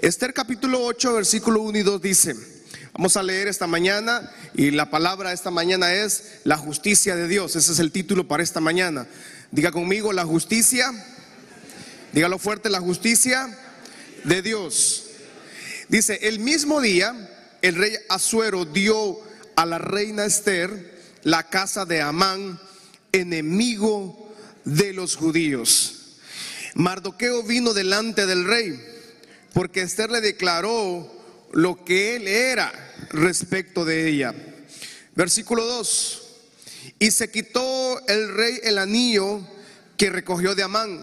Esther capítulo 8, versículo 1 y 2 dice, vamos a leer esta mañana y la palabra esta mañana es la justicia de Dios. Ese es el título para esta mañana. Diga conmigo la justicia. Dígalo fuerte, la justicia de Dios. Dice, el mismo día el rey Asuero dio a la reina Esther la casa de Amán, enemigo de los judíos. Mardoqueo vino delante del rey porque Esther le declaró lo que él era respecto de ella. Versículo 2. Y se quitó el rey el anillo que recogió de Amán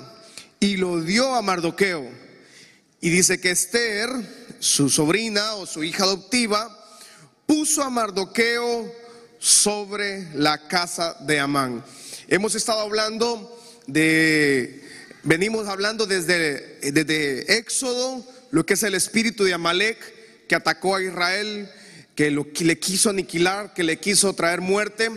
y lo dio a Mardoqueo. Y dice que Esther, su sobrina o su hija adoptiva, puso a Mardoqueo sobre la casa de Amán. Hemos estado hablando de, venimos hablando desde, desde Éxodo, lo que es el espíritu de Amalek que atacó a Israel, que, lo, que le quiso aniquilar, que le quiso traer muerte.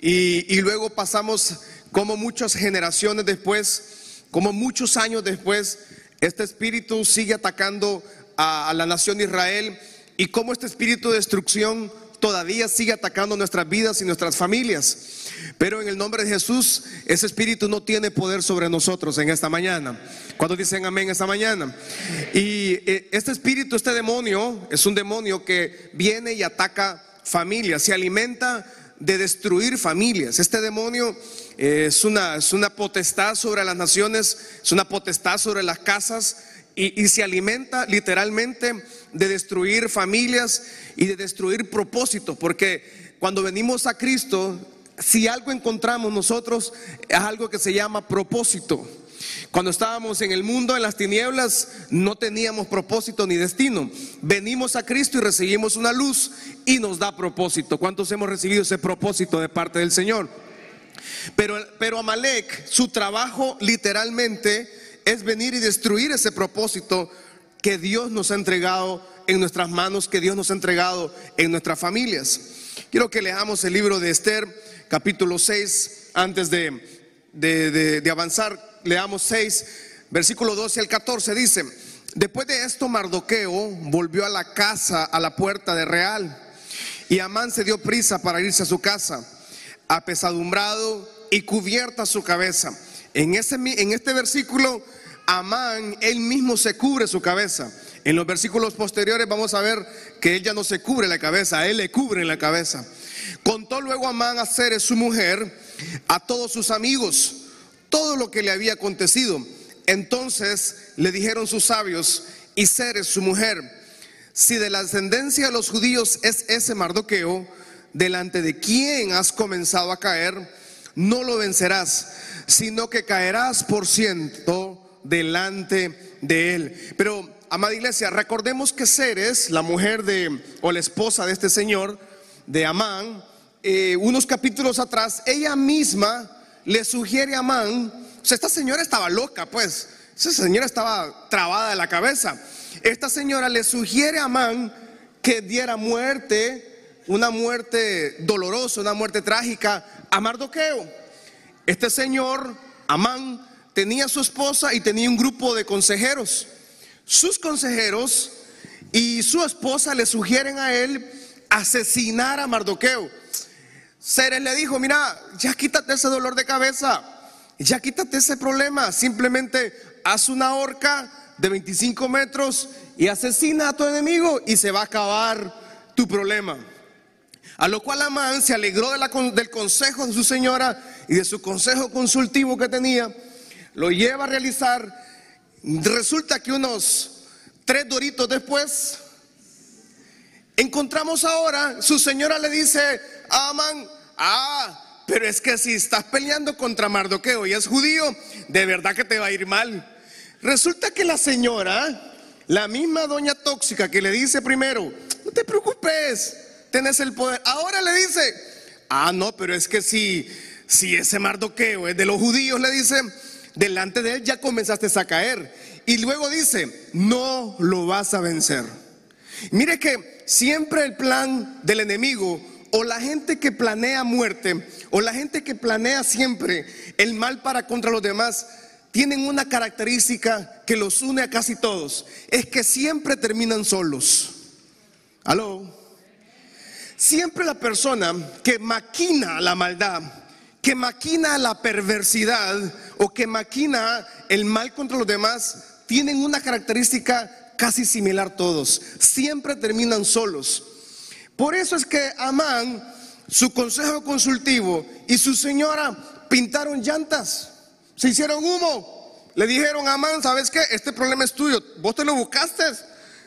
Y, y luego pasamos como muchas generaciones después, como muchos años después, este espíritu sigue atacando a, la nación de Israel y cómo este espíritu de destrucción todavía sigue atacando nuestras vidas y nuestras familias. Pero en el nombre de Jesús, ese espíritu no tiene poder sobre nosotros en esta mañana. Cuando dicen amén esta mañana? Y eh, este espíritu, este demonio, es un demonio que viene y ataca familias, se alimenta de destruir familias. Este demonio eh, es, una, es una potestad sobre las naciones, es una potestad sobre las casas y, se alimenta literalmente de destruir familias y de destruir propósitos, porque cuando venimos a Cristo, si algo encontramos nosotros, es algo que se llama propósito. Cuando estábamos en el mundo, en las tinieblas, no teníamos propósito ni destino. Venimos a Cristo y recibimos una luz y nos da propósito. ¿Cuántos hemos recibido ese propósito de parte del Señor? Pero, pero Amalek, su trabajo literalmente es venir y destruir ese propósito que Dios nos ha entregado en nuestras manos, que Dios nos ha entregado en nuestras familias. Quiero que leamos el libro de Esther, capítulo 6, antes de, de, avanzar, leamos 6, versículo 12 al 14, dice, después de esto Mardoqueo volvió a la casa, a la puerta de Real, y Amán se dio prisa para irse a su casa, apesadumbrado y cubierta su cabeza. En, ese, en este versículo Amán, él mismo se cubre su cabeza. En los versículos posteriores vamos a ver que ella no se cubre la cabeza, él le cubre la cabeza. Contó luego Amán a Ceres, su mujer, a todos sus amigos, todo lo que le había acontecido. Entonces le dijeron sus sabios y Ceres, su mujer, si de la ascendencia de los judíos es ese Mardoqueo, delante de quien has comenzado a caer, no lo vencerás, sino que caerás por ciento delante de él. Pero, amada iglesia, recordemos que Ceres, la mujer de, o la esposa de este señor, de Amán, eh, unos capítulos atrás, ella misma le sugiere a Amán, esta señora estaba loca, pues, esa señora estaba trabada de la cabeza. Esta señora le sugiere a Amán que diera muerte, una muerte dolorosa, una muerte trágica a Mardoqueo. Este señor, Amán, tenía su esposa y tenía un grupo de consejeros. Sus consejeros y su esposa le sugieren a él asesinar a Mardoqueo. Ceres le dijo, mira, ya quítate ese dolor de cabeza, ya quítate ese problema, simplemente haz una horca de 25 metros y asesina a tu enemigo y se va a acabar tu problema. A lo cual Amán se alegró del consejo de su señora y de su consejo consultivo que tenía lo lleva a realizar. Resulta que unos tres doritos después, encontramos ahora, su señora le dice a Amán, ah, pero es que si estás peleando contra Mardoqueo y es judío, de verdad que te va a ir mal. Resulta que la señora, la misma doña tóxica que le dice primero, no te preocupes, tenés el poder, ahora le dice, ah, no, pero es que si, si ese Mardoqueo es de los judíos, le dice, delante de él ya comenzaste a caer. Y luego dice, no lo vas a vencer. Mire que siempre el plan del enemigo o la gente que planea muerte o la gente que planea siempre el mal para contra los demás tienen una característica que los une a casi todos, es que siempre terminan solos. ¿Aló? Siempre la persona que maquina la maldad, que maquina la perversidad o que maquina el mal contra los demás, tienen una característica casi similar todos. Siempre terminan solos. Por eso es que Amán, su consejo consultivo y su señora pintaron llantas, se hicieron humo. Le dijeron a Amán, ¿sabes qué? Este problema es tuyo. Vos te lo buscaste.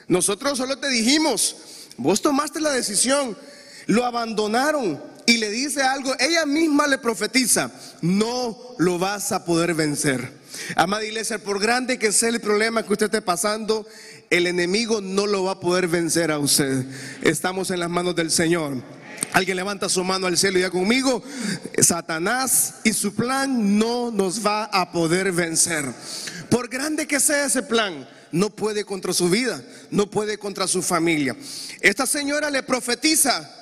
Nosotros solo te dijimos. Vos tomaste la decisión lo abandonaron y le dice algo, ella misma le profetiza, no lo vas a poder vencer. Amada iglesia, por grande que sea el problema que usted esté pasando, el enemigo no lo va a poder vencer a usted. Estamos en las manos del Señor. Alguien levanta su mano al cielo y ya conmigo, Satanás y su plan no nos va a poder vencer. Por grande que sea ese plan, no puede contra su vida, no puede contra su familia. Esta señora le profetiza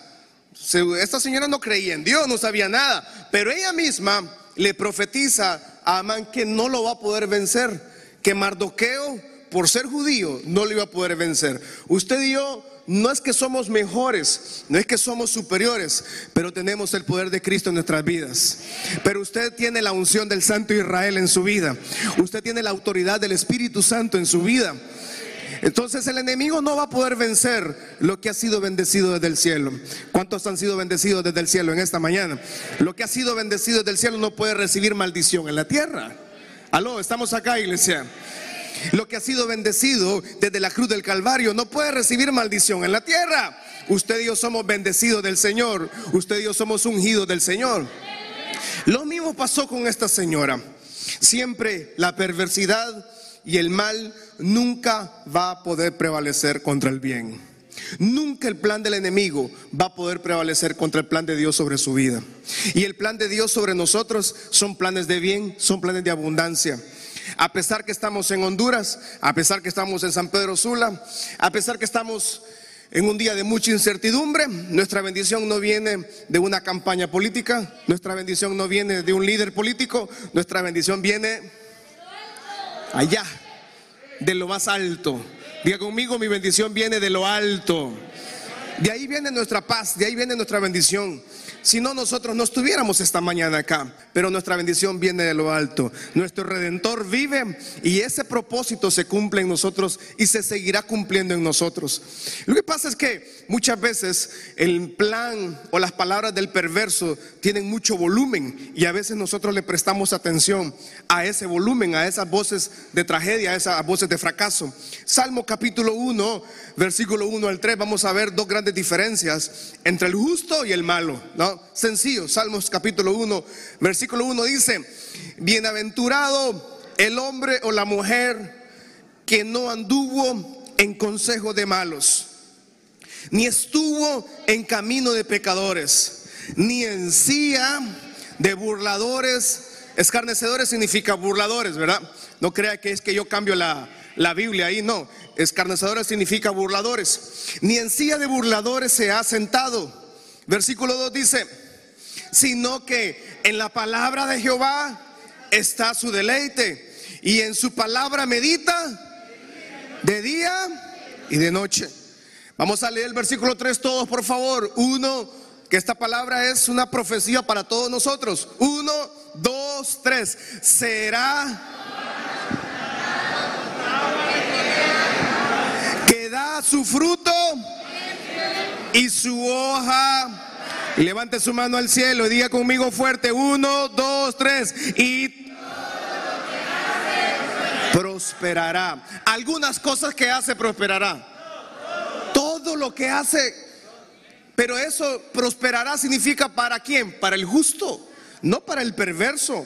esta señora no creía en Dios, no sabía nada, pero ella misma le profetiza a Amán que no lo va a poder vencer, que Mardoqueo, por ser judío, no lo iba a poder vencer. Usted y yo no es que somos mejores, no es que somos superiores, pero tenemos el poder de Cristo en nuestras vidas. Pero usted tiene la unción del Santo Israel en su vida. Usted tiene la autoridad del Espíritu Santo en su vida. Entonces el enemigo no va a poder vencer lo que ha sido bendecido desde el cielo. ¿Cuántos han sido bendecidos desde el cielo en esta mañana? Lo que ha sido bendecido desde el cielo no puede recibir maldición en la tierra. Aló, estamos acá, iglesia. Lo que ha sido bendecido desde la cruz del Calvario no puede recibir maldición en la tierra. Usted y yo somos bendecidos del Señor. Usted y yo somos ungidos del Señor. Lo mismo pasó con esta señora. Siempre la perversidad y el mal nunca va a poder prevalecer contra el bien. Nunca el plan del enemigo va a poder prevalecer contra el plan de Dios sobre su vida. Y el plan de Dios sobre nosotros son planes de bien, son planes de abundancia. A pesar que estamos en Honduras, a pesar que estamos en San Pedro Sula, a pesar que estamos en un día de mucha incertidumbre, nuestra bendición no viene de una campaña política, nuestra bendición no viene de un líder político, nuestra bendición viene allá, de lo más alto. Diga conmigo, mi bendición viene de lo alto. De ahí viene nuestra paz, de ahí viene nuestra bendición. Si no, nosotros no estuviéramos esta mañana acá, pero nuestra bendición viene de lo alto. Nuestro redentor vive y ese propósito se cumple en nosotros y se seguirá cumpliendo en nosotros. Lo que pasa es que muchas veces el plan o las palabras del perverso tienen mucho volumen y a veces nosotros le prestamos atención a ese volumen, a esas voces de tragedia, a esas voces de fracaso. Salmo capítulo 1, versículo 1 al 3, vamos a ver dos grandes diferencias entre el justo y el malo. ¿no? Sencillo, Salmos capítulo 1, versículo 1 dice, bienaventurado el hombre o la mujer que no anduvo en consejo de malos, ni estuvo en camino de pecadores, ni en silla de burladores. Escarnecedores significa burladores, ¿verdad? No crea que es que yo cambio la, la Biblia ahí, no. Escarnecedores significa burladores. Ni en silla de burladores se ha sentado Versículo 2 dice, sino que en la palabra de Jehová está su deleite y en su palabra medita de día y de noche. Vamos a leer el versículo 3 todos, por favor. Uno, que esta palabra es una profecía para todos nosotros. Uno, dos, tres. Será que da su fruto y su hoja. levante su mano al cielo y diga conmigo fuerte, uno, dos, tres, y prosperará. Algunas cosas que hace prosperará. Todo lo que hace, pero eso prosperará significa para quién? Para el justo, no para el perverso.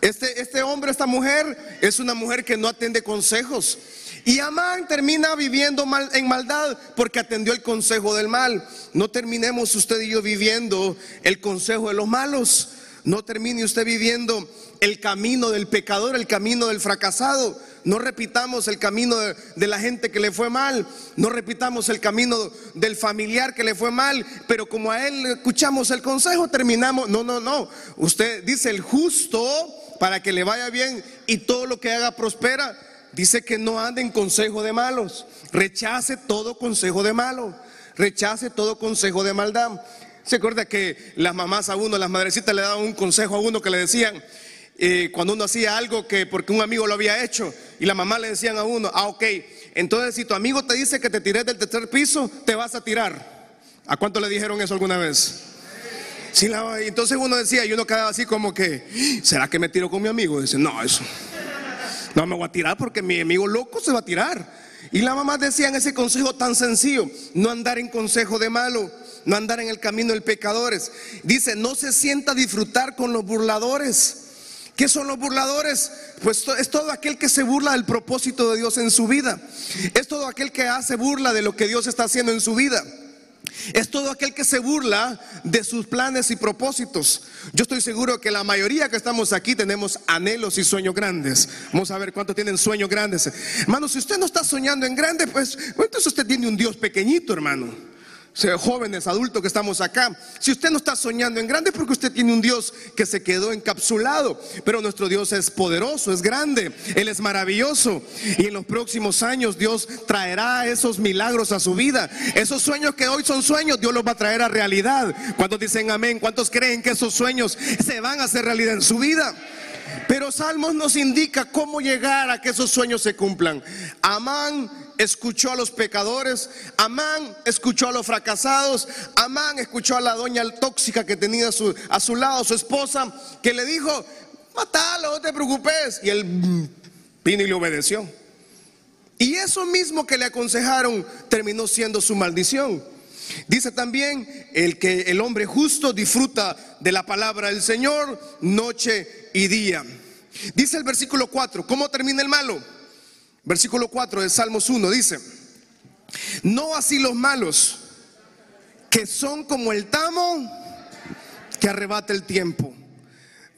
Este, este hombre, esta mujer, es una mujer que no atiende consejos. Y Amán termina viviendo mal, en maldad porque atendió el consejo del mal. No terminemos usted y yo viviendo el consejo de los malos. No termine usted viviendo el camino del pecador, el camino del fracasado. No repitamos el camino de, de, la gente que le fue mal. No repitamos el camino del familiar que le fue mal. Pero como a él escuchamos el consejo, terminamos. No, no, no. Usted dice el justo para que le vaya bien y todo lo que haga prospera. Dice que no ande en consejo de malos. Rechace todo consejo de malo. Rechace todo consejo de maldad. ¿Se acuerda que las mamás a uno, las madrecitas le daban un consejo a uno que le decían, eh, cuando uno hacía algo que porque un amigo lo había hecho y la mamá le decían a uno, ah, ok, entonces si tu amigo te dice que te tires del tercer piso, te vas a tirar. ¿A cuánto le dijeron eso alguna vez? Sí, entonces uno decía, y uno quedaba así como que, ¿será que me tiro con mi amigo? Dice, no, eso. No me voy a tirar porque mi amigo loco se va a tirar. Y la mamá decía en ese consejo tan sencillo, no andar en consejo de malo, no andar en el camino de pecadores. Dice, no se sienta a disfrutar con los burladores. ¿Qué son los burladores? Pues es todo aquel que se burla del propósito de Dios en su vida. Es todo aquel que hace burla de lo que Dios está haciendo en su vida. Es todo aquel que se burla de sus planes y propósitos. Yo estoy seguro que la mayoría que estamos aquí tenemos anhelos y sueños grandes. Vamos a ver cuántos tienen sueños grandes. Hermano, si usted no está soñando en grande, pues entonces usted tiene un Dios pequeñito, hermano jóvenes, adultos que estamos acá, si usted no está soñando en grande porque usted tiene un Dios que se quedó encapsulado, pero nuestro Dios es poderoso, es grande, Él es maravilloso y en los próximos años Dios traerá esos milagros a su vida. Esos sueños que hoy son sueños, Dios los va a traer a realidad. ¿Cuántos dicen amén? ¿Cuántos creen que esos sueños se van a hacer realidad en su vida? Pero Salmos nos indica cómo llegar a que esos sueños se cumplan. Amán escuchó a los pecadores, Amán escuchó a los fracasados, Amán escuchó a la doña tóxica que tenía a su, a su lado, su esposa, que le dijo, matalo, no te preocupes. Y él mm, vino y le obedeció. Y eso mismo que le aconsejaron terminó siendo su maldición. Dice también el que el hombre justo disfruta de la palabra del Señor noche y día. Dice el versículo 4, ¿cómo termina el malo? Versículo 4 de Salmos 1 dice, no así los malos, que son como el tamo que arrebata el tiempo.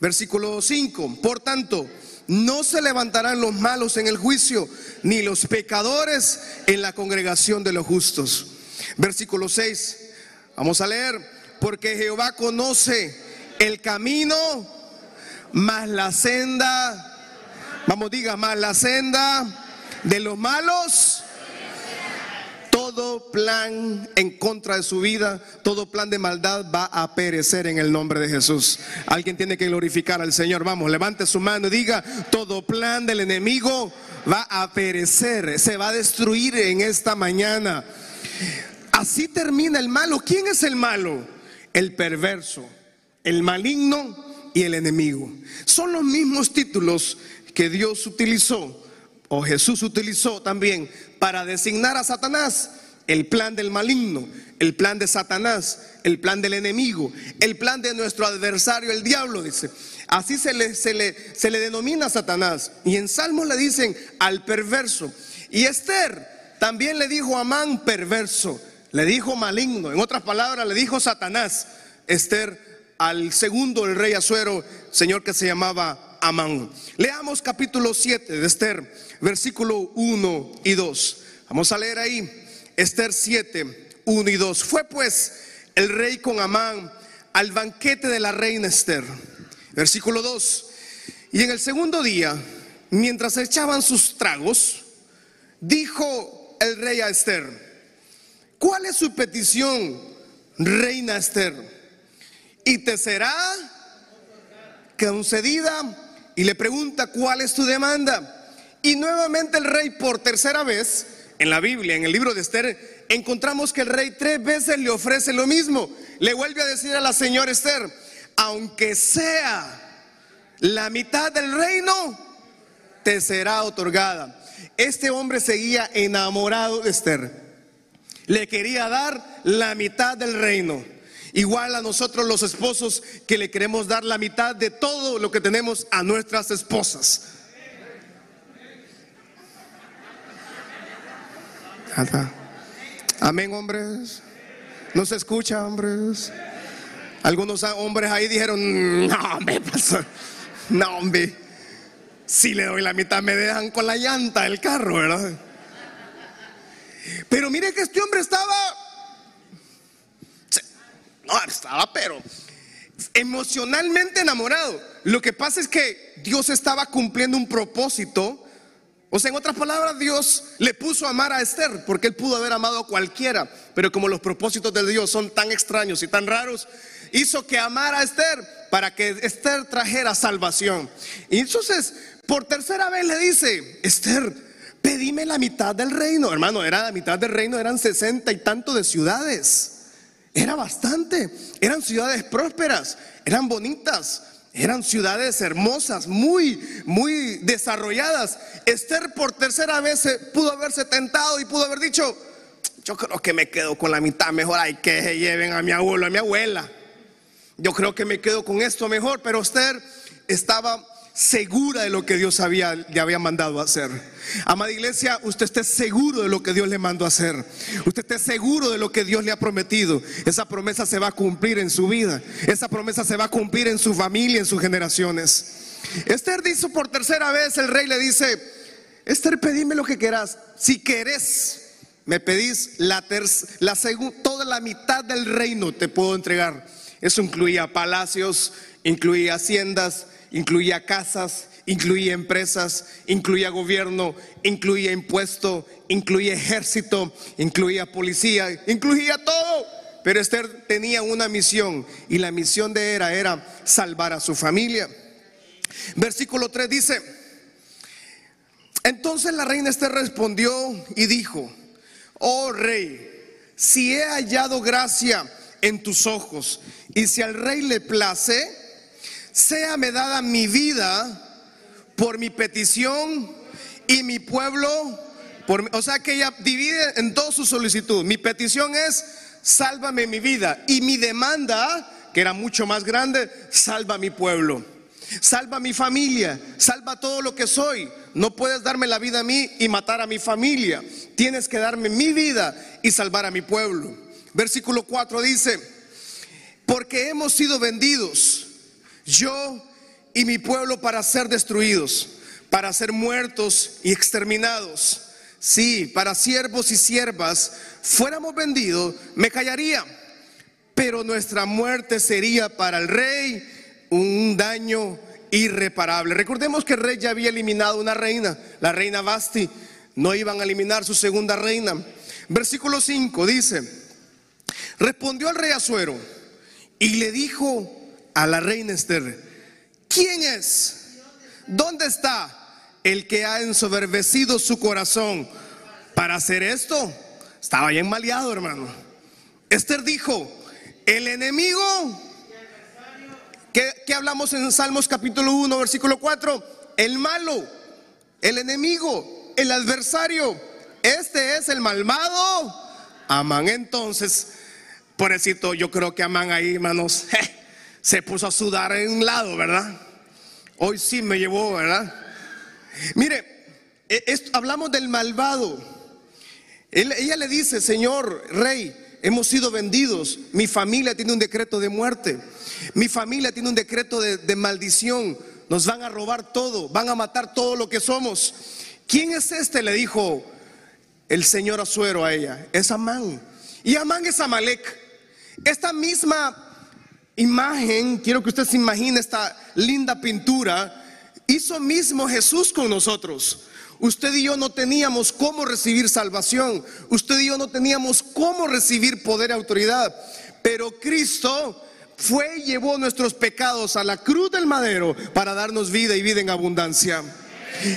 Versículo 5, por tanto, no se levantarán los malos en el juicio, ni los pecadores en la congregación de los justos. Versículo 6, vamos a leer, porque Jehová conoce el camino, más la senda, vamos diga, más la senda de los malos, todo plan en contra de su vida, todo plan de maldad va a perecer en el nombre de Jesús. Alguien tiene que glorificar al Señor. Vamos, levante su mano y diga, todo plan del enemigo va a perecer, se va a destruir en esta mañana. Así termina el malo. ¿Quién es el malo? El perverso, el maligno y el enemigo. Son los mismos títulos que Dios utilizó o Jesús utilizó también para designar a Satanás el plan del maligno, el plan de Satanás, el plan del enemigo, el plan de nuestro adversario, el diablo, dice. Así se le, se le, se le denomina Satanás. Y en Salmos le dicen al perverso. Y Esther también le dijo a Amán perverso, le dijo maligno. En otras palabras, le dijo Satanás, Esther, al segundo, el rey Azuero, señor que se llamaba Amán. Leamos capítulo 7 de Esther, versículo 1 y 2. Vamos a leer ahí, Esther 7, 1 y 2. Fue pues el rey con Amán al banquete de la reina Esther. Versículo 2. Y en el segundo día, mientras echaban sus tragos, dijo el rey a Esther, ¿cuál es su petición, reina Esther? Y te será concedida y le pregunta, ¿cuál es tu demanda? Y nuevamente el rey por tercera vez, en la Biblia, en el libro de Esther, encontramos que el rey tres veces le ofrece lo mismo. Le vuelve a decir a la señora Esther, aunque sea la mitad del reino, te será otorgada. Este hombre seguía enamorado de Esther. Le quería dar la mitad del reino. Igual a nosotros los esposos que le queremos dar la mitad de todo lo que tenemos a nuestras esposas. Amén, hombres. No se escucha, hombres. Algunos hombres ahí dijeron, no, hombre, pasó. No, hombre. Si le doy la mitad me dejan con la llanta del carro, ¿verdad? Pero mire que este hombre estaba no, estaba, pero emocionalmente enamorado. Lo que pasa es que Dios estaba cumpliendo un propósito. O sea, en otras palabras, Dios le puso a amar a Esther porque él pudo haber amado a cualquiera, pero como los propósitos de Dios son tan extraños y tan raros, hizo que amara a Esther para que Esther trajera salvación. Y entonces, por tercera vez le dice, Esther, pedime la mitad del reino. Hermano, era la mitad del reino, eran sesenta y tanto de ciudades. Era bastante. Eran ciudades prósperas, eran bonitas, eran ciudades hermosas, muy, muy desarrolladas. Esther por tercera vez pudo haberse tentado y pudo haber dicho, yo creo que me quedo con la mitad, mejor hay que se lleven a mi abuelo, a mi abuela. Yo creo que me quedo con esto mejor, pero Esther estaba segura de lo que Dios le había mandado hacer. Amada iglesia, usted esté seguro de lo que Dios le mandó hacer. Usted esté seguro de lo que Dios le ha prometido. Esa promesa se va a cumplir en su vida. Esa promesa se va a cumplir en su familia, en sus generaciones. Esther dice por tercera vez, el rey le dice, Esther, pedime lo que quieras. Si querés, me pedís la, la toda la mitad del reino te puedo entregar. Eso incluía palacios, incluía haciendas, incluía casas, incluía empresas, incluía gobierno, incluía impuesto, incluía ejército, incluía policía, incluía todo. Pero Esther tenía una misión y la misión de era era salvar a su familia. Versículo 3 dice, entonces la reina Esther respondió y dijo, oh rey, si he hallado gracia en tus ojos y si al rey le place, sea me dada mi vida por mi petición y mi pueblo, por, o sea que ella divide en dos su solicitud. Mi petición es, sálvame mi vida. Y mi demanda, que era mucho más grande, salva mi pueblo. Salva mi familia, salva todo lo que soy. No puedes darme la vida a mí y matar a mi familia. Tienes que darme mi vida y salvar a mi pueblo. Versículo 4 dice, porque hemos sido vendidos yo y mi pueblo para ser destruidos, para ser muertos y exterminados. Si para siervos y siervas fuéramos vendidos, me callaría, pero nuestra muerte sería para el rey un daño irreparable. Recordemos que el rey ya había eliminado una reina, la reina Basti, no iban a eliminar su segunda reina. Versículo 5 dice, respondió al rey Azuero y le dijo a la reina Esther, ¿quién es? ¿Dónde está el que ha ensoberbecido su corazón para hacer esto? Estaba bien maleado, hermano. Esther dijo, el enemigo, ¿qué, hablamos en Salmos capítulo 1, versículo 4? El malo, el enemigo, el adversario. Este es el malvado. Amán entonces, pobrecito, yo creo que Amán ahí, hermanos se puso a sudar en un lado, ¿verdad? Hoy sí me llevó, ¿verdad? Mire, e, hablamos del malvado. ella le dice, Señor, rey, hemos sido vendidos. Mi familia tiene un decreto de muerte. Mi familia tiene un decreto de, de maldición. Nos van a robar todo, van a matar todo lo que somos. ¿Quién es este? Le dijo el Señor Azuero a ella. Es Amán. Y Amán es Amalek. Esta misma imagen, quiero que usted se imagine esta linda pintura, hizo mismo Jesús con nosotros. Usted y yo no teníamos cómo recibir salvación, usted y yo no teníamos cómo recibir poder y autoridad, pero Cristo fue y llevó nuestros pecados a la cruz del madero para darnos vida y vida en abundancia.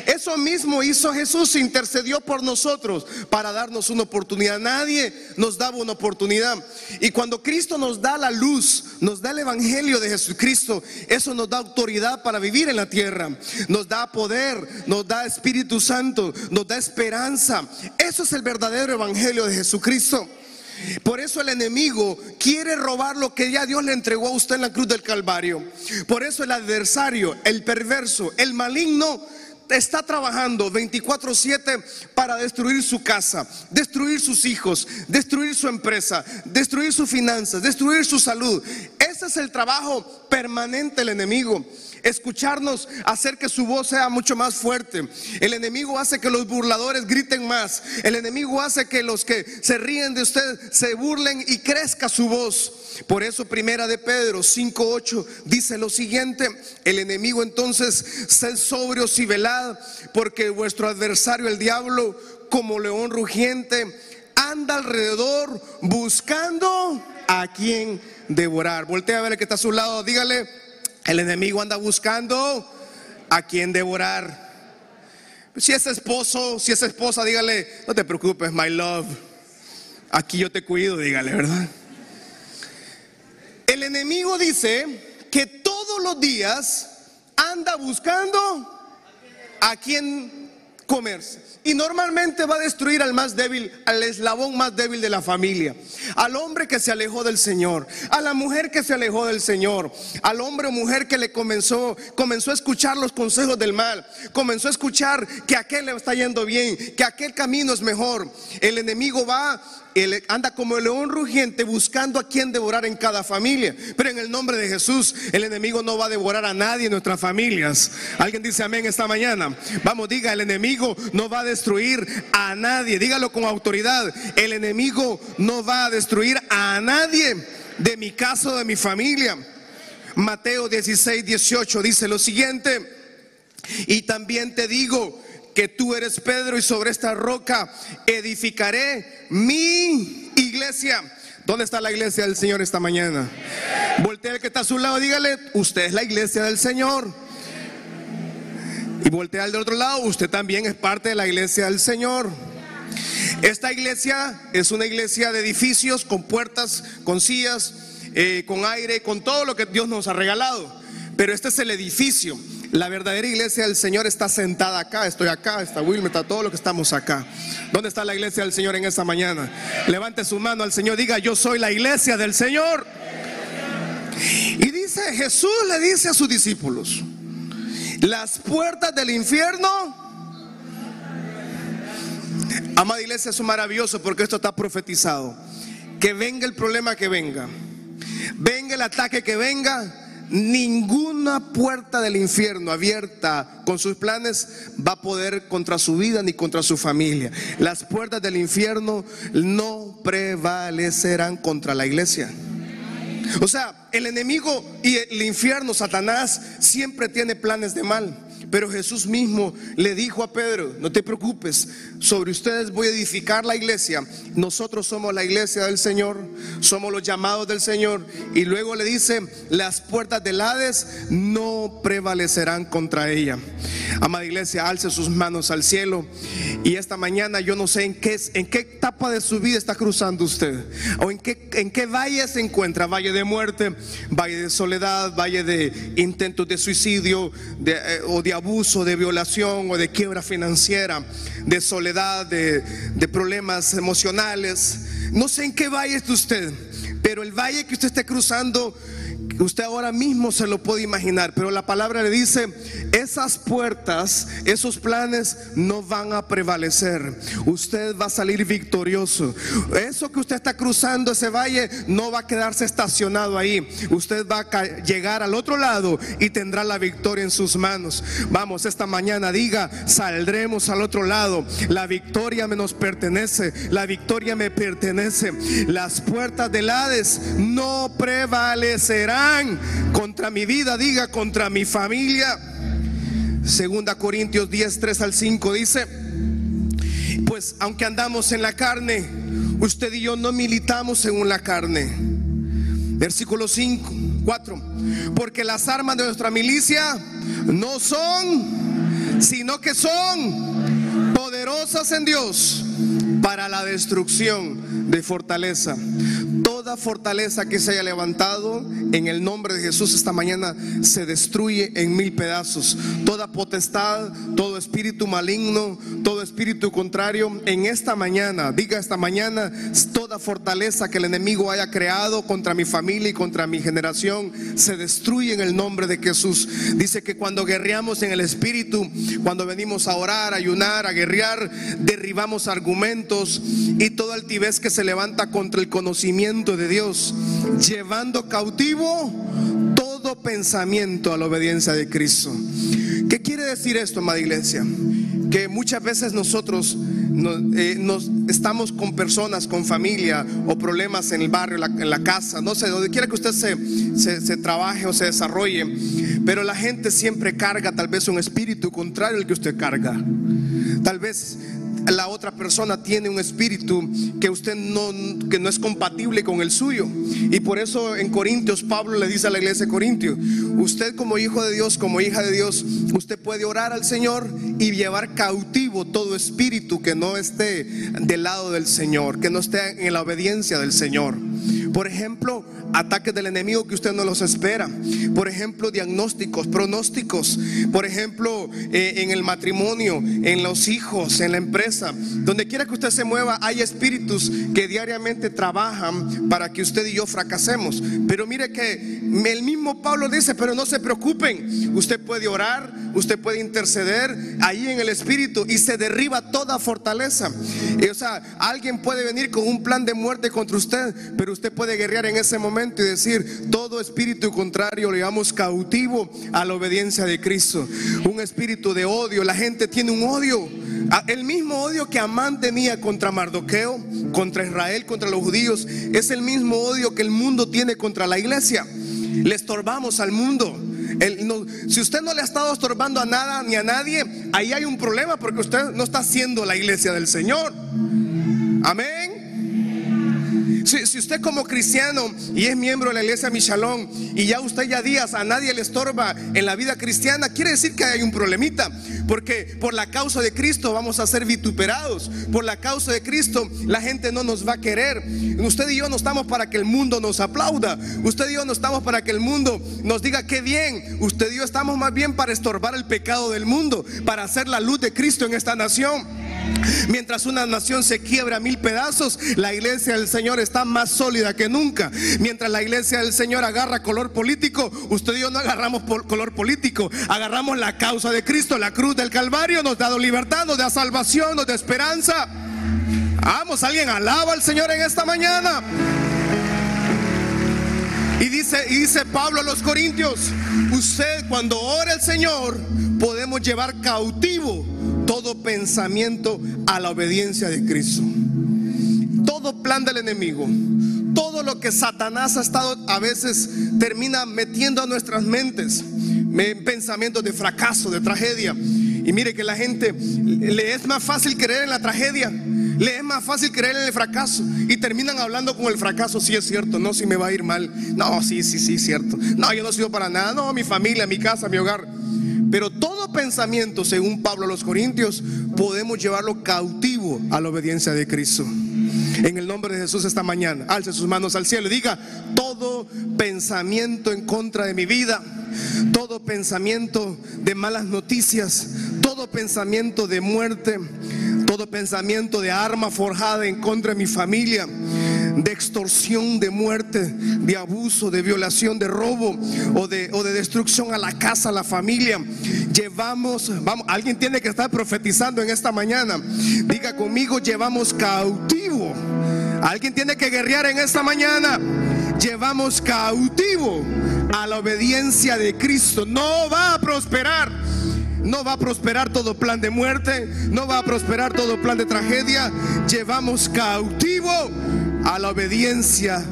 Eso mismo hizo Jesús, intercedió por nosotros para darnos una oportunidad. Nadie nos daba una oportunidad. Y cuando Cristo nos da la luz, nos da el Evangelio de Jesucristo, eso nos da autoridad para vivir en la tierra. Nos da poder, nos da Espíritu Santo, nos da esperanza. Eso es el verdadero Evangelio de Jesucristo. Por eso el enemigo quiere robar lo que ya Dios le entregó a usted en la cruz del Calvario. Por eso el adversario, el perverso, el maligno está trabajando 24/7 para destruir su casa, destruir sus hijos, destruir su empresa, destruir sus finanzas, destruir su salud. Ese es el trabajo permanente del enemigo. Escucharnos, hacer que su voz sea mucho más fuerte. El enemigo hace que los burladores griten más. El enemigo hace que los que se ríen de usted se burlen y crezca su voz. Por eso primera de Pedro 5:8 dice lo siguiente, el enemigo entonces sed sobrios y velad, porque vuestro adversario el diablo como león rugiente anda alrededor buscando a quien devorar. Voltea a ver el que está a su lado, dígale, el enemigo anda buscando a quien devorar. Si es esposo, si es esposa, dígale, no te preocupes, my love. Aquí yo te cuido, dígale, ¿verdad? El enemigo dice que todos los días anda buscando a quien comerse. Y normalmente va a destruir al más débil, al eslabón más débil de la familia, al hombre que se alejó del Señor, a la mujer que se alejó del Señor, al hombre o mujer que le comenzó, comenzó a escuchar los consejos del mal, comenzó a escuchar que aquel le está yendo bien, que aquel camino es mejor. El enemigo va anda como el león rugiente buscando a quien devorar en cada familia. Pero en el nombre de Jesús, el enemigo no va a devorar a nadie en nuestras familias. Alguien dice amén esta mañana. Vamos, diga, el enemigo no va a destruir a nadie. Dígalo con autoridad. El enemigo no va a destruir a nadie de mi caso, de mi familia. Mateo 16, 18 dice lo siguiente. Y también te digo que tú eres Pedro y sobre esta roca edificaré mi iglesia. ¿Dónde está la iglesia del Señor esta mañana? Voltea al que está a su lado, dígale, usted es la iglesia del Señor. Y voltea al del otro lado, usted también es parte de la iglesia del Señor. Esta iglesia es una iglesia de edificios con puertas, con sillas, eh, con aire, con todo lo que Dios nos ha regalado. Pero este es el edificio. La verdadera iglesia del Señor está sentada acá, estoy acá, está Wilmer, está todo lo que estamos acá. ¿Dónde está la iglesia del Señor en esta mañana? Levante su mano al Señor, diga, yo soy la iglesia del Señor. Y dice, Jesús le dice a sus discípulos, las puertas del infierno Amada iglesia, es maravilloso porque esto está profetizado. Que venga el problema que venga, venga el ataque que venga, ninguna puerta del infierno abierta con sus planes va a poder contra su vida ni contra su familia. Las puertas del infierno no prevalecerán contra la iglesia. O sea, el enemigo y el infierno, Satanás, siempre tiene planes de mal. Pero Jesús mismo le dijo a Pedro, no te preocupes, sobre ustedes voy a edificar la iglesia. Nosotros somos la iglesia del Señor, somos los llamados del Señor. Y luego le dice, las puertas del Hades no prevalecerán contra ella. Amada iglesia, alce sus manos al cielo. Y esta mañana yo no sé en qué, en qué etapa de su vida está cruzando usted. O en qué, en qué valle se encuentra. Valle de muerte, valle de soledad, valle de intentos de suicidio de, eh, o de abuso, de violación o de quiebra financiera, de soledad, de, de problemas emocionales. No sé en qué valle está usted, pero el valle que usted esté cruzando Usted ahora mismo se lo puede imaginar, pero la palabra le dice, esas puertas, esos planes no van a prevalecer. Usted va a salir victorioso. Eso que usted está cruzando ese valle no va a quedarse estacionado ahí. Usted va a llegar al otro lado y tendrá la victoria en sus manos. Vamos, esta mañana diga, saldremos al otro lado. La victoria me nos pertenece. La victoria me pertenece. Las puertas del Hades no prevalecerán contra mi vida, diga contra mi familia. Segunda Corintios 10, 3 al 5 dice, pues aunque andamos en la carne, usted y yo no militamos según la carne. Versículo 5, 4, porque las armas de nuestra milicia no son, sino que son poderosas en Dios para la destrucción de fortaleza toda fortaleza que se haya levantado en el nombre de Jesús esta mañana se destruye en mil pedazos. Toda potestad, todo espíritu maligno, todo espíritu contrario, en esta mañana, diga esta mañana, toda fortaleza que el enemigo haya creado contra mi familia y contra mi generación se destruye en el nombre de Jesús. Dice que cuando guerreamos en el espíritu, cuando venimos a orar, a ayunar, a guerrear, derribamos argumentos y toda altivez que se levanta contra el conocimiento de Dios, llevando cautivo todo pensamiento a la obediencia de Cristo. ¿Qué quiere decir esto, amada iglesia? Que muchas veces nosotros eh, nos, estamos con personas, con familia o problemas en el barrio, en la casa, no sé, donde quiera que usted se, se trabaje o se desarrolle, pero la gente siempre carga tal vez un espíritu contrario al que usted carga. Tal vez la otra persona tiene un espíritu que usted no, que no es compatible con el suyo. Y por eso en Corintios Pablo le dice a la iglesia de Corintios, usted como hijo de Dios, como hija de Dios, usted puede orar al Señor y llevar cautivo todo espíritu que no esté del lado del Señor, que no esté en la obediencia del Señor. Por ejemplo, ataques del enemigo que usted no los espera. Por ejemplo, diagnósticos, pronósticos. Por ejemplo, eh, en el matrimonio, en los hijos, en la empresa. Donde quiera que usted se mueva, hay espíritus que diariamente trabajan para que usted y yo fracasemos. Pero mire que el mismo Pablo dice, pero no se preocupen. Usted puede orar, usted puede interceder ahí en el espíritu y se derriba toda fortaleza. o sea, alguien puede venir con un plan de muerte contra usted, pero usted puede guerrear en ese momento y decir, todo espíritu contrario lo llevamos cautivo a la obediencia de Cristo. Un espíritu de odio, la gente tiene un odio. El mismo odio que Amán tenía contra Mardoqueo, contra Israel, contra los judíos, es el mismo odio que el mundo tiene contra la iglesia. Le estorbamos al mundo. Si usted no le ha estado estorbando a nada ni a nadie, ahí hay un problema porque usted no está haciendo la iglesia del Señor. Amén. Si, usted como cristiano y es miembro de la iglesia Michalón y ya usted ya días a nadie le estorba en la vida cristiana, quiere decir que hay un problemita. Porque por la causa de Cristo vamos a ser vituperados. Por la causa de Cristo la gente no nos va a querer. Usted y yo no estamos para que el mundo nos aplauda. Usted y yo no estamos para que el mundo nos diga qué bien. Usted y yo estamos más bien para estorbar el pecado del mundo, para hacer la luz de Cristo en esta nación. Mientras una nación se quiebra a mil pedazos, la iglesia del Señor está más sólida que nunca. Mientras la iglesia del Señor agarra color político, usted y yo no agarramos color político, agarramos la causa de Cristo, la cruz del Calvario nos da libertad, nos da salvación, nos da esperanza. Vamos, alguien alaba al Señor en esta mañana. Y dice, dice Pablo a los Corintios, usted cuando ora al Señor podemos llevar cautivo todo pensamiento a la obediencia de Cristo. Todo plan del enemigo, todo lo que Satanás ha estado a veces termina metiendo a nuestras mentes, pensamientos de fracaso, de tragedia. Y mire que la gente le es más fácil creer en la tragedia, le es más fácil creer en el fracaso y terminan hablando con el fracaso, si es cierto, no, si me va a ir mal, no, sí, sí, sí, cierto, no, yo no sirvo para nada, no, mi familia, mi casa, mi hogar. Pero todo pensamiento, según Pablo a los Corintios, podemos llevarlo cautivo a la obediencia de Cristo. En el nombre de Jesús esta mañana, alce sus manos al cielo y diga, todo pensamiento en contra de mi vida, todo pensamiento de malas noticias, todo pensamiento de muerte, todo pensamiento de arma forjada en contra de mi familia, de extorsión, de muerte, de abuso, de violación, de robo o de, o de destrucción a la casa, a la familia. Llevamos, vamos, alguien tiene que estar profetizando en esta mañana. Diga conmigo, llevamos cautivo. Alguien tiene que guerrear en esta mañana. Llevamos cautivo a la obediencia de Cristo. No va a prosperar. No va a prosperar todo plan de muerte, no va a prosperar todo plan de tragedia. Llevamos cautivo a la obediencia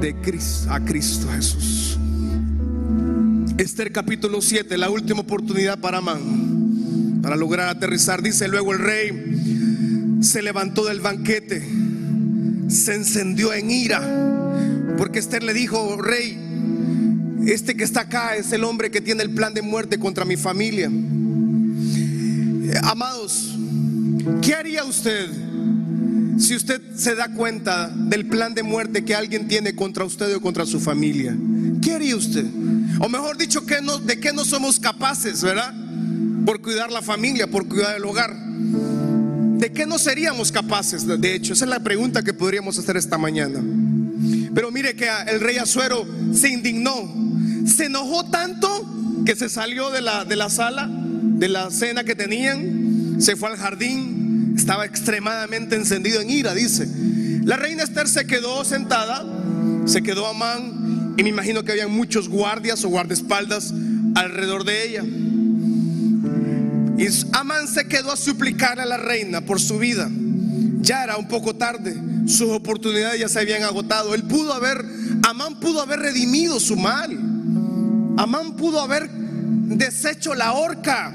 de Cristo, a Cristo Jesús. Esther capítulo 7, la última oportunidad para Amán, para lograr aterrizar. Dice luego el rey se levantó del banquete, se encendió en ira, porque Esther le dijo, rey, este que está acá es el hombre que tiene el plan de muerte contra mi familia. Amados, ¿qué haría usted si usted se da cuenta del plan de muerte que alguien tiene contra usted o contra su familia? ¿Qué haría usted? O mejor dicho, ¿de qué no somos capaces, verdad? Por cuidar la familia, por cuidar el hogar. ¿De qué no seríamos capaces? De hecho, esa es la pregunta que podríamos hacer esta mañana. Pero mire que el rey Azuero se indignó, se enojó tanto que se salió de la, de la sala de la cena que tenían, se fue al jardín, estaba extremadamente encendido en ira, dice. La reina Esther se quedó sentada, se quedó Amán Y me imagino que habían muchos guardias o guardaespaldas alrededor de ella. Y Amán se quedó a suplicar a la reina por su vida. Ya era un poco tarde, sus oportunidades ya se habían agotado. Él pudo haber, Amán pudo haber redimido su mal. Amán pudo haber deshecho la horca.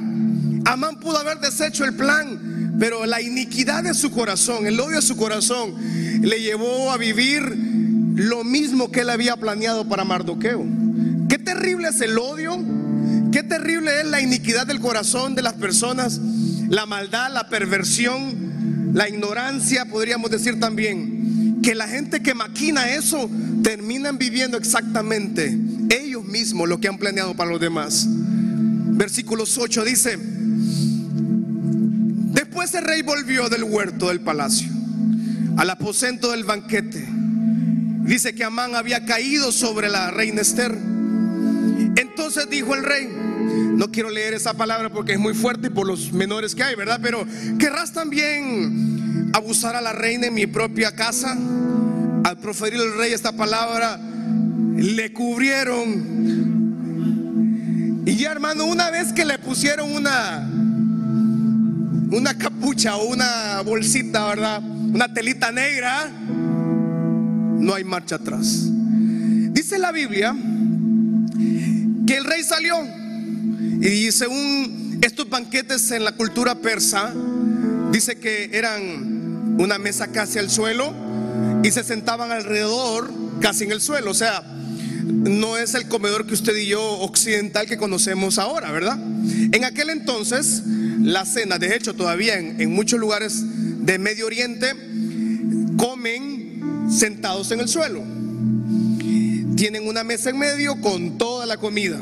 Amán pudo haber deshecho el plan, pero la iniquidad de su corazón, el odio de su corazón, le llevó a vivir lo mismo que él había planeado para Mardoqueo. Qué terrible es el odio, qué terrible es la iniquidad del corazón de las personas, la maldad, la perversión, la ignorancia, podríamos decir también. Que la gente que maquina eso terminan viviendo exactamente ellos mismos lo que han planeado para los demás. Versículos 8 dice, después el rey volvió del huerto del palacio al aposento del banquete. Dice que Amán había caído sobre la reina Esther. Entonces dijo el rey, no quiero leer esa palabra porque es muy fuerte por los menores que hay, ¿verdad? Pero querrás también abusar a la reina en mi propia casa. Al proferir el rey esta palabra, le cubrieron. Y ya hermano, una vez que le pusieron una una capucha o una bolsita, ¿verdad? Una telita negra, no hay marcha atrás. Dice la Biblia que el rey salió y según estos banquetes en la cultura persa, dice que eran una mesa casi al suelo y se sentaban alrededor casi en el suelo, o sea, no es el comedor que usted y yo occidental que conocemos ahora, ¿verdad? En aquel entonces, la cena, de hecho todavía en, muchos lugares de Medio Oriente, comen sentados en el suelo. Tienen una mesa en medio con toda la comida,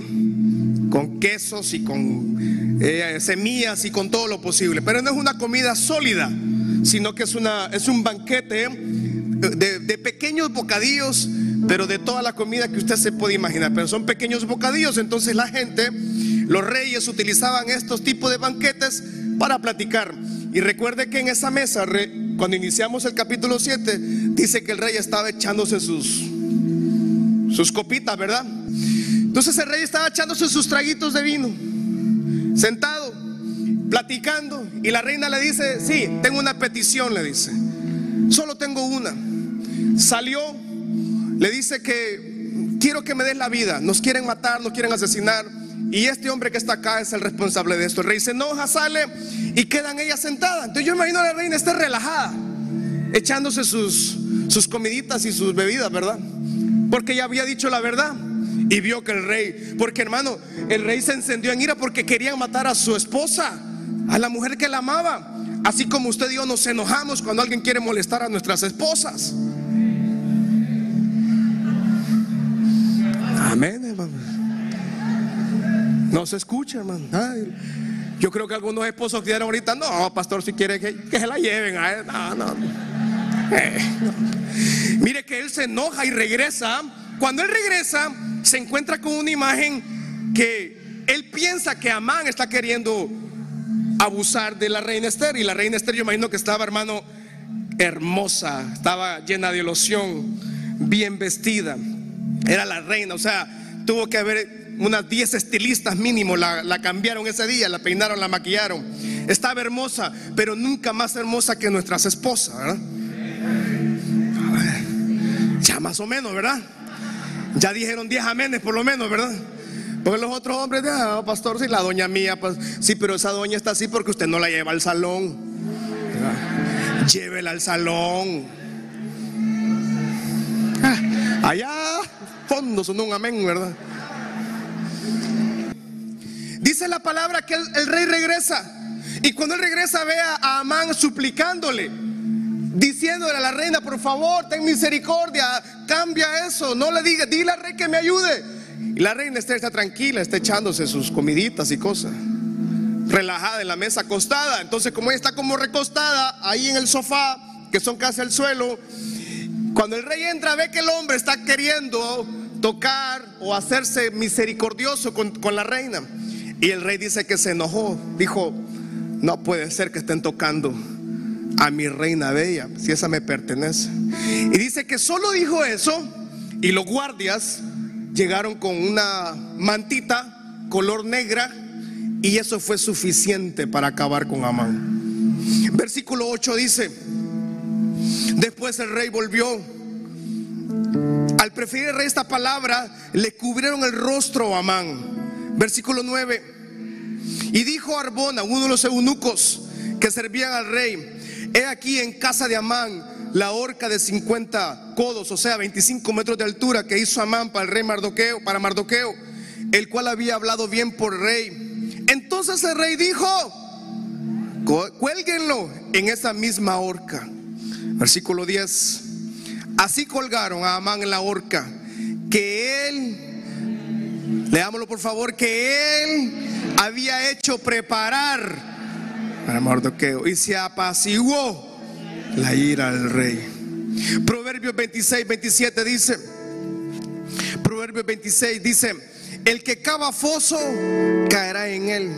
con quesos y con eh, semillas y con todo lo posible. Pero no es una comida sólida, sino que es, una, es un banquete de, de pequeños bocadillos, pero de toda la comida que usted se puede imaginar. Pero son pequeños bocadillos, entonces la gente, los reyes utilizaban estos tipos de banquetes para platicar. Y recuerde que en esa mesa, cuando iniciamos el capítulo 7, dice que el rey estaba echándose sus, sus copitas, ¿verdad? Entonces el rey estaba echándose sus traguitos de vino, sentado, platicando, y la reina le dice, sí, tengo una petición, le dice, solo tengo una. Salió, le dice que quiero que me des la vida, nos quieren matar, nos quieren asesinar, y este hombre que está acá es el responsable de esto. El rey se enoja, sale y quedan ellas sentadas. Entonces yo imagino a la reina esté relajada, echándose sus, sus comiditas y sus bebidas, ¿verdad? Porque ya había dicho la verdad. Y vio que el rey, porque hermano, el rey se encendió en ira porque querían matar a su esposa, a la mujer que la amaba. Así como usted y yo nos enojamos cuando alguien quiere molestar a nuestras esposas. Amén, hermano. No se escucha, hermano. yo creo que algunos esposos dieron ahorita, no, pastor, si quiere que, se la lleven. No, no. Eh, Mire que él se enoja y regresa. Cuando él regresa, se encuentra con una imagen que él piensa que Amán está queriendo abusar de la reina Esther. Y la reina Esther, yo imagino que estaba, hermano, hermosa, estaba llena de loción, bien vestida. Era la reina, o sea, tuvo que haber unas 10 estilistas mínimo, la, la, cambiaron ese día, la peinaron, la maquillaron. Estaba hermosa, pero nunca más hermosa que nuestras esposas, ¿verdad? Ya más o menos, ¿verdad? Ya dijeron 10 amenes por lo menos, ¿verdad? Porque los otros hombres, ah, pastor, si la doña mía, pues, sí, pero esa doña está así porque usted no la lleva al salón. Llévela al salón. Ah, allá, fondo, son un amén, ¿verdad? Dice la palabra que el, rey regresa. Y cuando él regresa, ve a Amán suplicándole, diciéndole a la reina, por favor, ten misericordia, cambia eso, no le diga, dile al rey que me ayude. Y la reina está tranquila, está echándose sus comiditas y cosas, relajada en la mesa, acostada. Entonces, como ella está como recostada ahí en el sofá, que son casi al suelo, cuando el rey entra, ve que el hombre está queriendo tocar o hacerse misericordioso con, con la reina. Y el rey dice que se enojó, dijo, no puede ser que estén tocando a mi reina bella, si esa me pertenece. Y dice que solo dijo eso y los guardias llegaron con una mantita color negra y eso fue suficiente para acabar con Amán. Versículo 8 dice, después el rey volvió. Al preferir el rey esta palabra, le cubrieron el rostro a Amán. Versículo 9. Y dijo Arbona, uno de los eunucos que servían al rey, he aquí en casa de Amán la horca de 50 codos, o sea, 25 metros de altura que hizo Amán para el rey Mardoqueo, para Mardoqueo, el cual había hablado bien por rey entonces el rey dijo, cuélguenlo en esa misma horca. Versículo 10. Así colgaron a Amán en la horca, que él, leámoslo por favor, que él había hecho preparar para y se apaciguó la ira del rey. Proverbios 26, 27 dice, Proverbios 26 dice, el que cava foso caerá en él.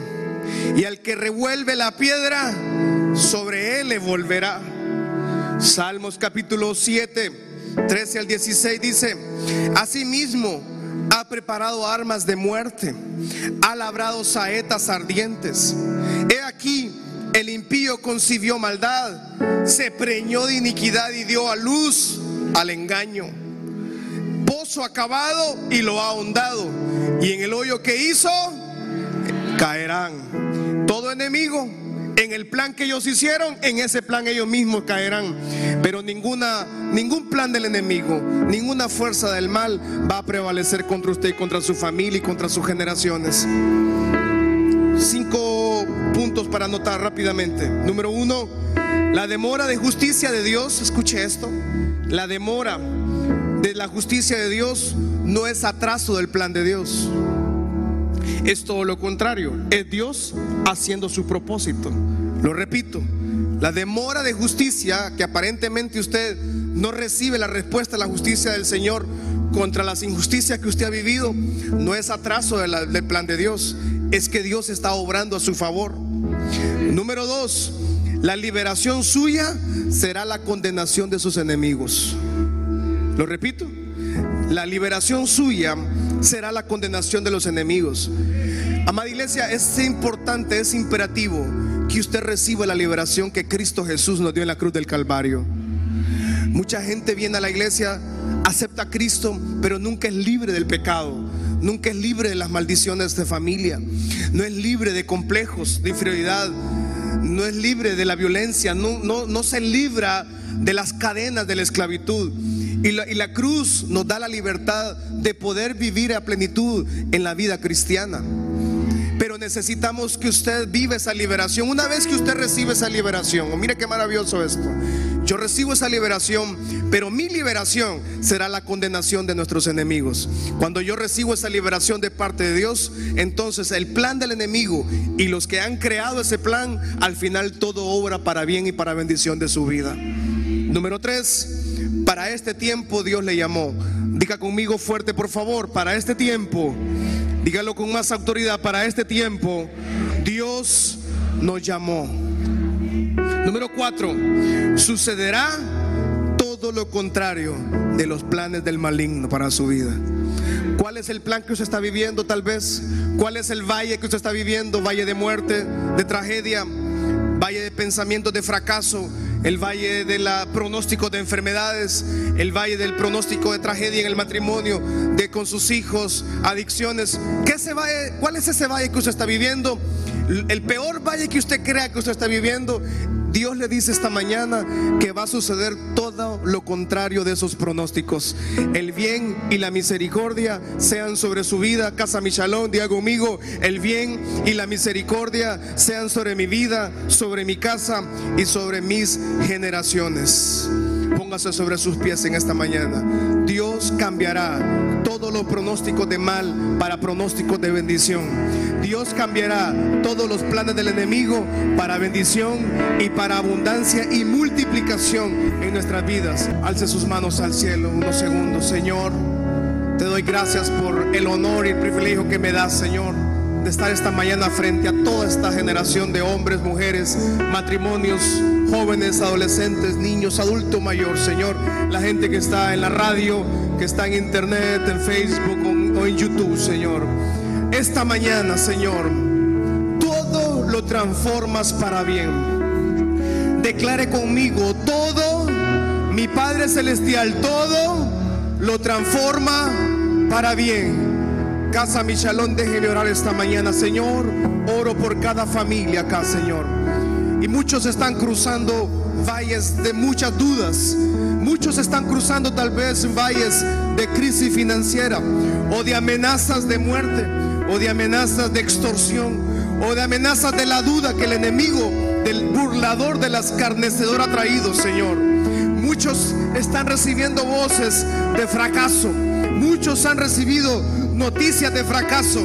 Y al que revuelve la piedra, sobre él le volverá. Salmos capítulo 7, 13 al 16 dice, Asimismo ha preparado armas de muerte, ha labrado saetas ardientes. He aquí, el impío concibió maldad, se preñó de iniquidad y dio a luz al engaño pozo acabado y lo ha ahondado. Y en el hoyo que hizo, caerán. Todo enemigo, en el plan que ellos hicieron, en ese plan ellos mismos caerán. Pero ninguna, ningún plan del enemigo, ninguna fuerza del mal va a prevalecer contra usted contra su familia y contra sus generaciones. Cinco puntos para anotar rápidamente. Número uno, la demora de justicia de Dios. Escuche esto. La demora la justicia de Dios no es atraso del plan de Dios. Es todo lo contrario. Es Dios haciendo su propósito. Lo repito, la demora de justicia que aparentemente usted no recibe la respuesta de la justicia del Señor contra las injusticias que usted ha vivido, no es atraso del plan de Dios. Es que Dios está obrando a su favor. Número dos, la liberación suya será la condenación de sus enemigos. Lo repito, la liberación suya será la condenación de los enemigos. Amada iglesia, es importante, es imperativo que usted reciba la liberación que Cristo Jesús nos dio en la cruz del Calvario. Mucha gente viene a la iglesia, acepta a Cristo, pero nunca es libre del pecado, nunca es libre de las maldiciones de familia, no es libre de complejos, de inferioridad, no es libre de la violencia, no, no, no se libra de las cadenas de la esclavitud. Y la, cruz nos da la libertad de poder vivir a plenitud en la vida cristiana. Pero necesitamos que usted viva esa liberación. Una vez que usted recibe esa liberación, mire qué maravilloso esto. Yo recibo esa liberación, pero mi liberación será la condenación de nuestros enemigos. Cuando yo recibo esa liberación de parte de Dios, entonces el plan del enemigo y los que han creado ese plan, al final todo obra para bien y para bendición de su vida. Número tres, para este tiempo Dios le llamó. Diga conmigo fuerte, por favor, para este tiempo. Dígalo con más autoridad, para este tiempo Dios nos llamó. Número cuatro, sucederá todo lo contrario de los planes del maligno para su vida. ¿Cuál es el plan que usted está viviendo tal vez? ¿Cuál es el valle que usted está viviendo? Valle de muerte, de tragedia, valle de pensamientos de fracaso, el valle del pronóstico de enfermedades, el valle del pronóstico de tragedia en el matrimonio, de con sus hijos, adicciones. ¿Qué se valle, ¿Cuál es ese valle que usted está viviendo? El peor valle que usted crea que usted está viviendo Dios le dice esta mañana que va a suceder todo lo contrario de esos pronósticos. El bien y la misericordia sean sobre su vida. Casa Michalón, diga conmigo, el bien y la misericordia sean sobre mi vida, sobre mi casa y sobre mis generaciones. Póngase sobre sus pies en esta mañana. Dios cambiará todos los pronósticos de mal para pronósticos de bendición. Dios cambiará todos los planes del enemigo para bendición y para abundancia y multiplicación en nuestras vidas. Alce sus manos al cielo unos segundos, Señor. Te doy gracias por el honor y el privilegio que me das, Señor, de estar esta mañana frente a toda esta generación de hombres, mujeres, matrimonios jóvenes, adolescentes, niños, adulto mayor, Señor. La gente que está en la radio, que está en internet, en Facebook o en YouTube, Señor. Esta mañana, Señor, todo lo transformas para bien. Declare conmigo todo, mi Padre Celestial, todo lo transforma para bien. Casa Michalón, déjeme orar esta mañana, Señor. Oro por cada familia acá, Señor. Y muchos están cruzando valles de muchas dudas. Muchos están cruzando tal vez valles de crisis financiera o de amenazas de muerte o de amenazas de extorsión o de amenazas de la duda que el enemigo del burlador de las carnecedoras ha traído, Señor. Muchos están recibiendo voces de fracaso. Muchos han recibido noticias de fracaso.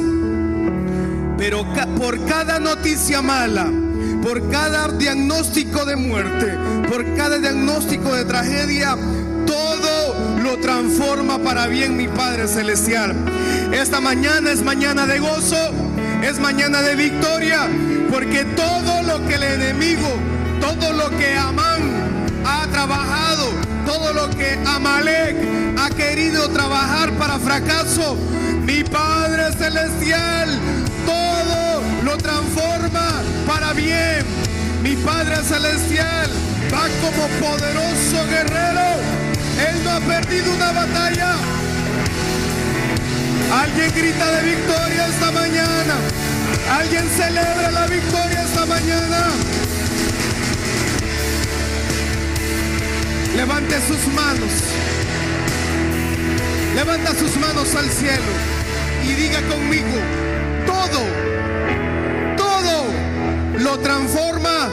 Pero por cada noticia mala, por cada diagnóstico de muerte, por cada diagnóstico de tragedia, todo lo transforma para bien mi Padre Celestial. Esta mañana es mañana de gozo, es mañana de victoria, porque todo lo que el enemigo, todo lo que Amán ha trabajado, todo lo que Amalek ha querido trabajar para fracaso, mi Padre Celestial todo lo transforma para bien. Mi Padre Celestial va como poderoso guerrero. Él no ha perdido una batalla. Alguien grita de victoria esta mañana. Alguien celebra la victoria esta mañana. Levante sus manos. Levanta sus manos al cielo y diga conmigo, todo, lo transforma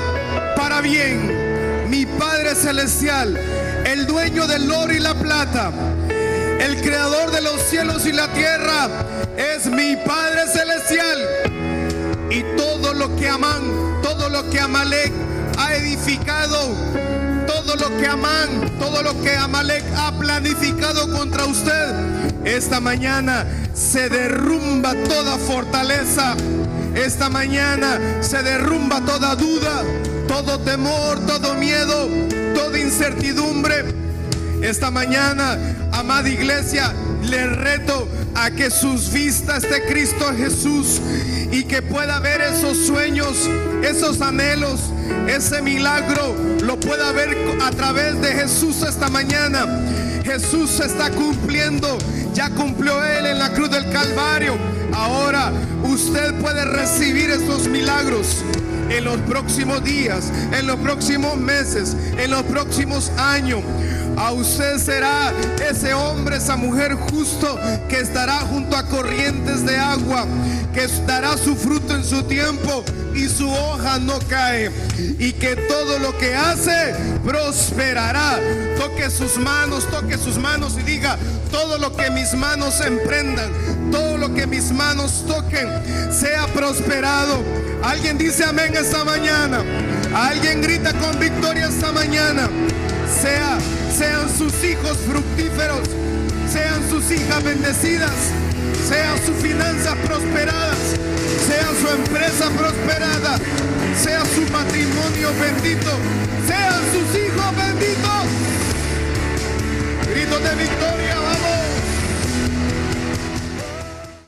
para bien. Mi Padre Celestial, el dueño del oro y la plata, el creador de los cielos y la tierra, es mi Padre Celestial. Y todo lo que Amán, todo lo que Amalek ha edificado, todo lo que Amán, todo lo que Amalek ha planificado contra usted, esta mañana se derrumba toda fortaleza. Esta mañana se derrumba toda duda, todo temor, todo miedo, toda incertidumbre. Esta mañana, amada iglesia, le reto a que sus vistas de Cristo Jesús y que pueda ver esos sueños, esos anhelos, ese milagro, lo pueda ver a través de Jesús esta mañana. Jesús está cumpliendo, ya cumplió Él en la cruz del Calvario. Ahora usted puede recibir estos milagros en los próximos días, en los próximos meses, en los próximos años. A usted será ese hombre, esa mujer justo que estará junto a corrientes de agua, que dará su fruto en su tiempo y su hoja no cae. Y que todo lo que hace prosperará. Toque sus manos, toque sus manos y diga, todo lo que mis manos emprendan, todo lo que mis manos toquen, sea prosperado. Alguien dice amén esta mañana. Alguien grita con victoria esta mañana. Sea, sean sus hijos fructíferos. Sean sus hijas bendecidas. Sean sus finanzas prosperadas. Sea su empresa prosperada. Sea su matrimonio bendito. Sean sus hijos benditos. Grito de victoria, vamos.